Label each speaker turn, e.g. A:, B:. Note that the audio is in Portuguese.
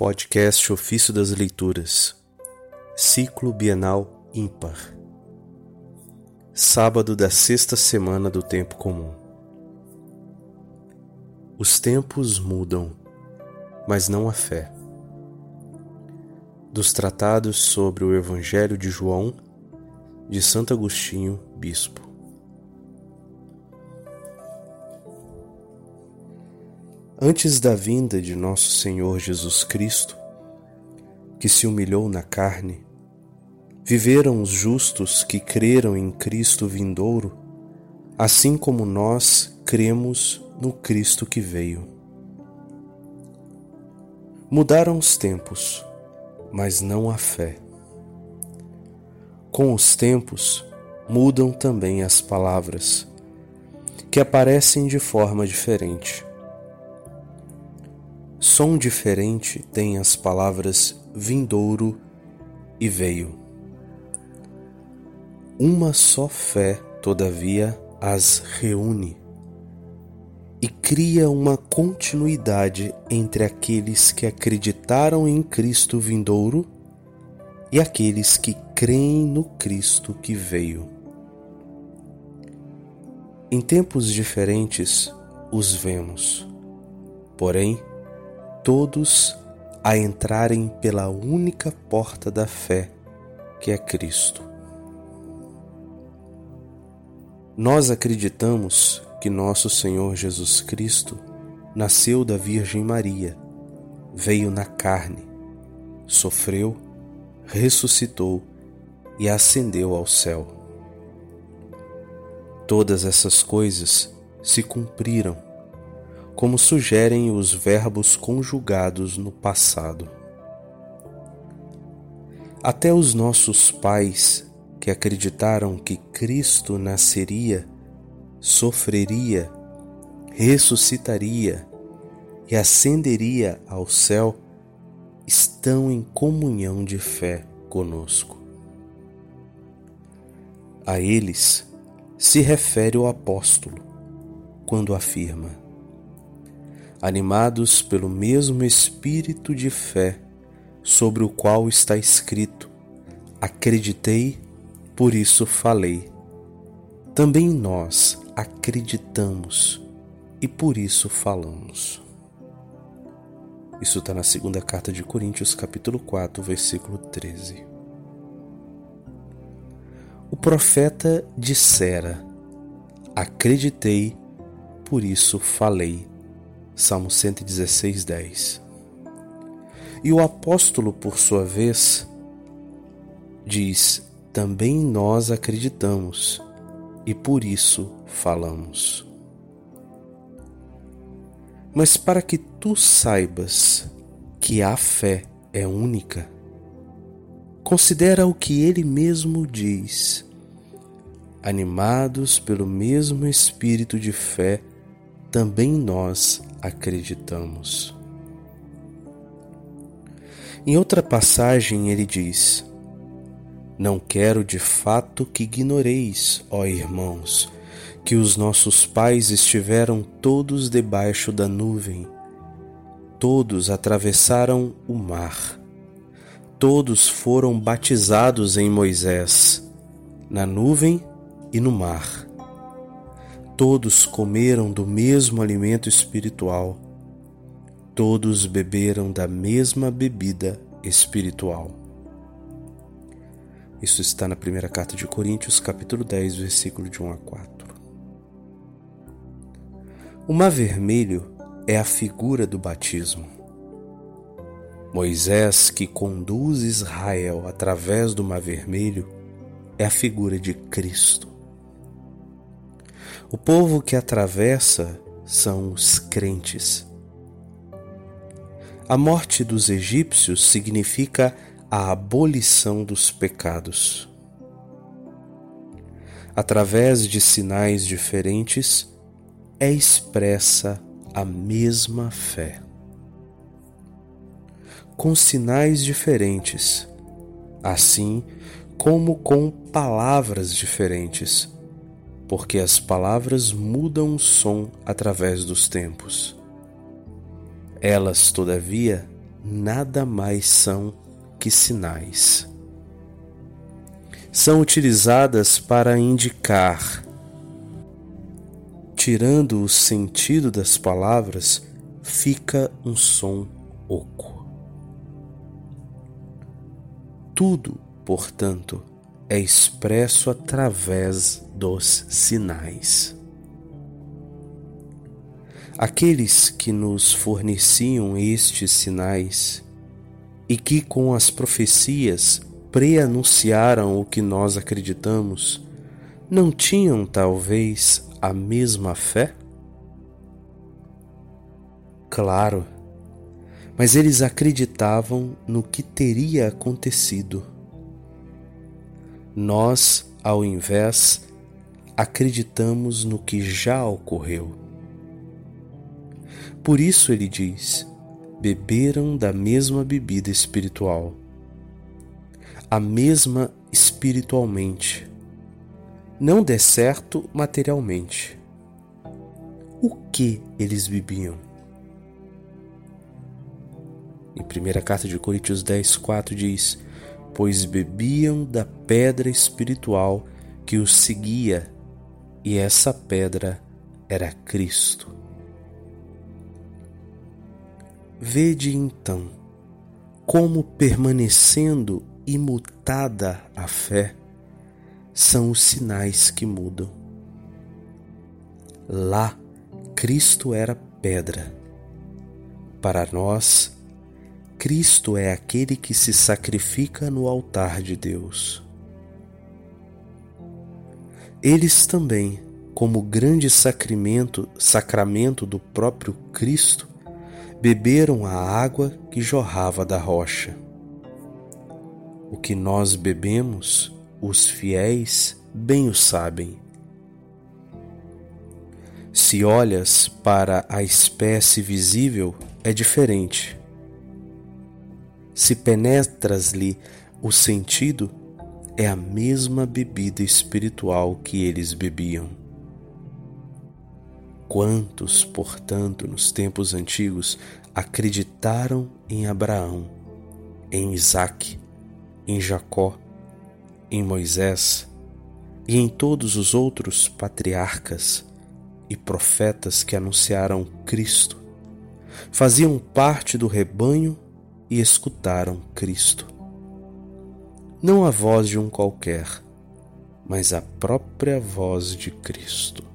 A: Podcast Ofício das Leituras, Ciclo Bienal Ímpar, Sábado da sexta semana do Tempo Comum. Os tempos mudam, mas não a fé. Dos tratados sobre o Evangelho de João, de Santo Agostinho, Bispo. Antes da vinda de nosso Senhor Jesus Cristo, que se humilhou na carne, viveram os justos que creram em Cristo vindouro, assim como nós cremos no Cristo que veio. Mudaram os tempos, mas não a fé. Com os tempos, mudam também as palavras, que aparecem de forma diferente Som diferente tem as palavras vindouro e veio. Uma só fé, todavia, as reúne e cria uma continuidade entre aqueles que acreditaram em Cristo vindouro e aqueles que creem no Cristo que veio. Em tempos diferentes os vemos, porém, todos a entrarem pela única porta da fé, que é Cristo. Nós acreditamos que nosso Senhor Jesus Cristo nasceu da Virgem Maria, veio na carne, sofreu, ressuscitou e ascendeu ao céu. Todas essas coisas se cumpriram como sugerem os verbos conjugados no passado. Até os nossos pais, que acreditaram que Cristo nasceria, sofreria, ressuscitaria e ascenderia ao céu, estão em comunhão de fé conosco. A eles se refere o apóstolo quando afirma: animados pelo mesmo espírito de fé sobre o qual está escrito: Acreditei, por isso falei. Também nós acreditamos e por isso falamos. Isso está na segunda carta de Coríntios, capítulo 4, versículo 13. O profeta dissera: Acreditei, por isso falei. Salmo 116, 10. E o apóstolo, por sua vez, diz: Também nós acreditamos e por isso falamos. Mas para que tu saibas que a fé é única, considera o que ele mesmo diz. Animados pelo mesmo espírito de fé, também nós acreditamos. Em outra passagem, ele diz: Não quero de fato que ignoreis, ó irmãos, que os nossos pais estiveram todos debaixo da nuvem, todos atravessaram o mar, todos foram batizados em Moisés, na nuvem e no mar Todos comeram do mesmo alimento espiritual, todos beberam da mesma bebida espiritual. Isso está na primeira carta de Coríntios, capítulo 10, versículo de 1 a 4. O mar vermelho é a figura do batismo. Moisés, que conduz Israel através do mar vermelho, é a figura de Cristo. O povo que atravessa são os crentes. A morte dos egípcios significa a abolição dos pecados. Através de sinais diferentes, é expressa a mesma fé. Com sinais diferentes, assim como com palavras diferentes porque as palavras mudam o som através dos tempos. Elas, todavia, nada mais são que sinais. São utilizadas para indicar, tirando o sentido das palavras, fica um som oco. Tudo, portanto, é expresso através dos sinais. Aqueles que nos forneciam estes sinais e que com as profecias preanunciaram o que nós acreditamos, não tinham talvez a mesma fé? Claro, mas eles acreditavam no que teria acontecido. Nós, ao invés, acreditamos no que já ocorreu. Por isso ele diz: beberam da mesma bebida espiritual, a mesma espiritualmente, não der certo materialmente. O que eles bebiam? Em 1 carta de Coríntios 10, 4 diz: Pois bebiam da pedra espiritual que os seguia, e essa pedra era Cristo. Vede então como permanecendo imutada a fé são os sinais que mudam. Lá, Cristo era pedra. Para nós, Cristo é aquele que se sacrifica no altar de Deus. Eles também, como grande sacramento, sacramento do próprio Cristo, beberam a água que jorrava da rocha. O que nós bebemos, os fiéis bem o sabem. Se olhas para a espécie visível, é diferente se penetras-lhe o sentido, é a mesma bebida espiritual que eles bebiam. Quantos, portanto, nos tempos antigos acreditaram em Abraão, em Isaque, em Jacó, em Moisés e em todos os outros patriarcas e profetas que anunciaram Cristo, faziam parte do rebanho e escutaram Cristo. Não a voz de um qualquer, mas a própria voz de Cristo.